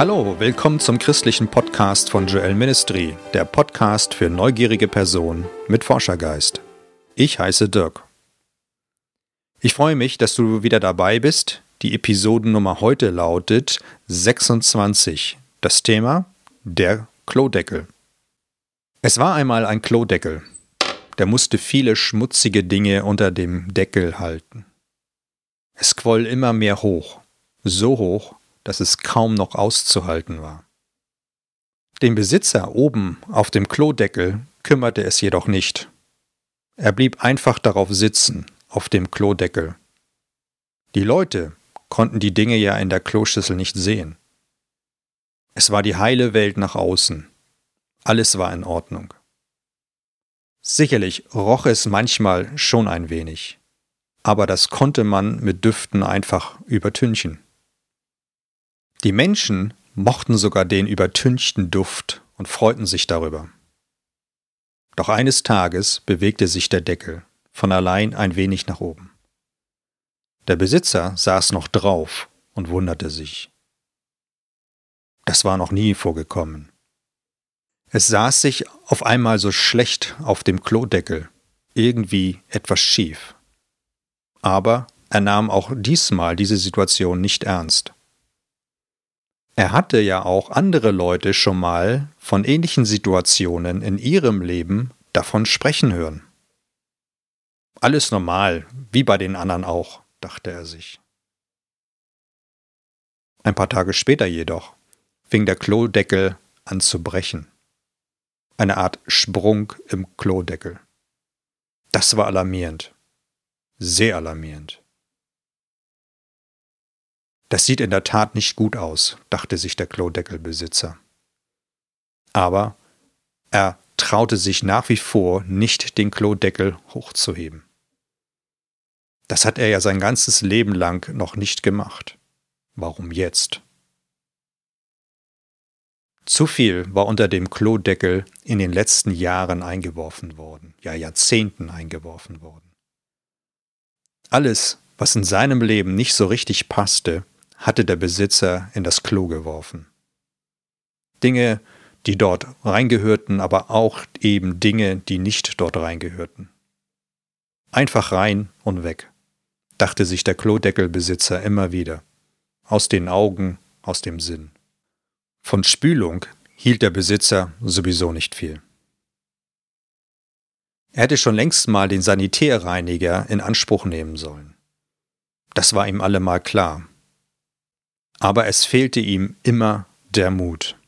Hallo, willkommen zum christlichen Podcast von Joel Ministry, der Podcast für neugierige Personen mit Forschergeist. Ich heiße Dirk. Ich freue mich, dass du wieder dabei bist. Die Episodennummer heute lautet 26. Das Thema der Klodeckel. Es war einmal ein Klodeckel. Der musste viele schmutzige Dinge unter dem Deckel halten. Es quoll immer mehr hoch, so hoch, dass es kaum noch auszuhalten war. Den Besitzer oben auf dem Klodeckel kümmerte es jedoch nicht. Er blieb einfach darauf sitzen, auf dem Klodeckel. Die Leute konnten die Dinge ja in der Kloschüssel nicht sehen. Es war die heile Welt nach außen. Alles war in Ordnung. Sicherlich roch es manchmal schon ein wenig, aber das konnte man mit Düften einfach übertünchen. Die Menschen mochten sogar den übertünchten Duft und freuten sich darüber. Doch eines Tages bewegte sich der Deckel von allein ein wenig nach oben. Der Besitzer saß noch drauf und wunderte sich. Das war noch nie vorgekommen. Es saß sich auf einmal so schlecht auf dem Klodeckel, irgendwie etwas schief. Aber er nahm auch diesmal diese Situation nicht ernst. Er hatte ja auch andere Leute schon mal von ähnlichen Situationen in ihrem Leben davon sprechen hören. Alles normal, wie bei den anderen auch, dachte er sich. Ein paar Tage später jedoch fing der Klodeckel an zu brechen. Eine Art Sprung im Klodeckel. Das war alarmierend. Sehr alarmierend. Das sieht in der Tat nicht gut aus, dachte sich der Klodeckelbesitzer. Aber er traute sich nach wie vor nicht, den Klodeckel hochzuheben. Das hat er ja sein ganzes Leben lang noch nicht gemacht. Warum jetzt? Zu viel war unter dem Klodeckel in den letzten Jahren eingeworfen worden, ja Jahrzehnten eingeworfen worden. Alles, was in seinem Leben nicht so richtig passte, hatte der Besitzer in das Klo geworfen. Dinge, die dort reingehörten, aber auch eben Dinge, die nicht dort reingehörten. Einfach rein und weg, dachte sich der Klodeckelbesitzer immer wieder. Aus den Augen, aus dem Sinn. Von Spülung hielt der Besitzer sowieso nicht viel. Er hätte schon längst mal den Sanitärreiniger in Anspruch nehmen sollen. Das war ihm allemal klar, aber es fehlte ihm immer der Mut.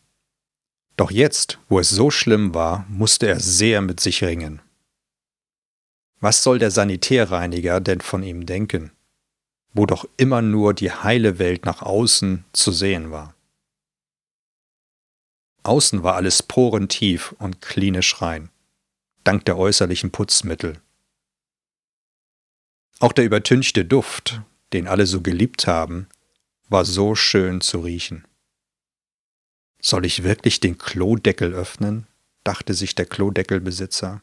Doch jetzt, wo es so schlimm war, musste er sehr mit sich ringen. Was soll der Sanitärreiniger denn von ihm denken, wo doch immer nur die heile Welt nach außen zu sehen war? Außen war alles porentief und klinisch rein, dank der äußerlichen Putzmittel. Auch der übertünchte Duft, den alle so geliebt haben, war so schön zu riechen. Soll ich wirklich den Klodeckel öffnen? dachte sich der Klodeckelbesitzer.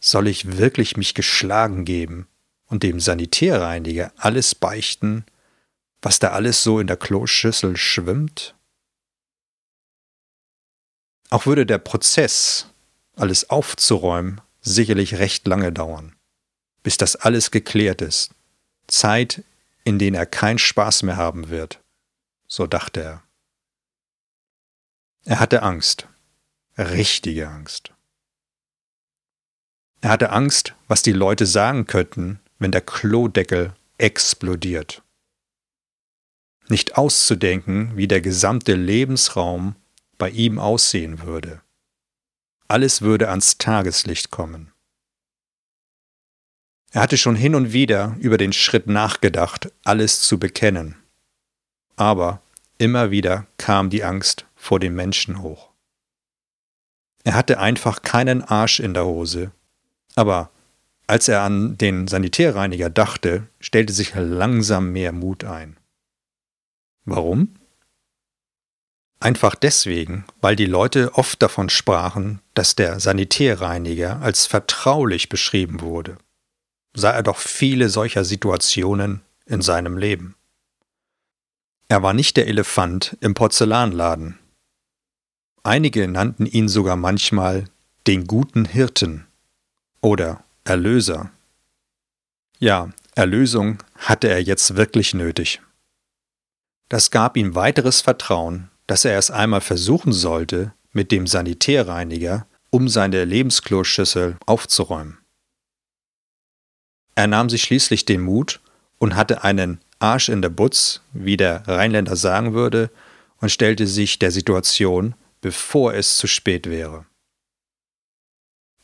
Soll ich wirklich mich geschlagen geben und dem Sanitärreiniger alles beichten, was da alles so in der Kloschüssel schwimmt? Auch würde der Prozess, alles aufzuräumen, sicherlich recht lange dauern, bis das alles geklärt ist. Zeit, in denen er keinen Spaß mehr haben wird. So dachte er. Er hatte Angst, richtige Angst. Er hatte Angst, was die Leute sagen könnten, wenn der Klodeckel explodiert. Nicht auszudenken, wie der gesamte Lebensraum bei ihm aussehen würde. Alles würde ans Tageslicht kommen. Er hatte schon hin und wieder über den Schritt nachgedacht, alles zu bekennen. Aber immer wieder kam die Angst vor dem Menschen hoch. Er hatte einfach keinen Arsch in der Hose, aber als er an den Sanitärreiniger dachte, stellte sich langsam mehr Mut ein. Warum? Einfach deswegen, weil die Leute oft davon sprachen, dass der Sanitärreiniger als vertraulich beschrieben wurde sah er doch viele solcher Situationen in seinem Leben. Er war nicht der Elefant im Porzellanladen. Einige nannten ihn sogar manchmal den guten Hirten oder Erlöser. Ja, Erlösung hatte er jetzt wirklich nötig. Das gab ihm weiteres Vertrauen, dass er es einmal versuchen sollte, mit dem Sanitärreiniger um seine Lebenskloschüssel aufzuräumen. Er nahm sich schließlich den Mut und hatte einen Arsch in der Butz, wie der Rheinländer sagen würde, und stellte sich der Situation, bevor es zu spät wäre.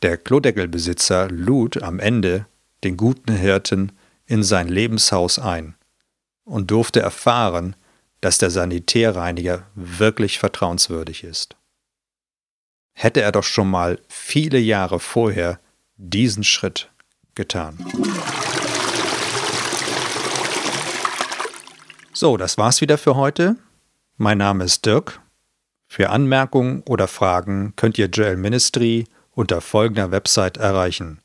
Der Klodeckelbesitzer lud am Ende den guten Hirten in sein Lebenshaus ein und durfte erfahren, dass der Sanitärreiniger wirklich vertrauenswürdig ist. Hätte er doch schon mal viele Jahre vorher diesen Schritt getan. So, das war's wieder für heute. Mein Name ist Dirk. Für Anmerkungen oder Fragen könnt ihr Joel Ministry unter folgender Website erreichen: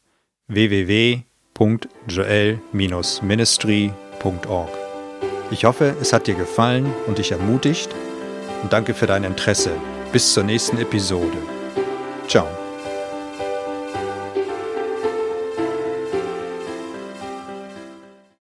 www.joel-ministry.org. Ich hoffe, es hat dir gefallen und dich ermutigt und danke für dein Interesse. Bis zur nächsten Episode. Ciao.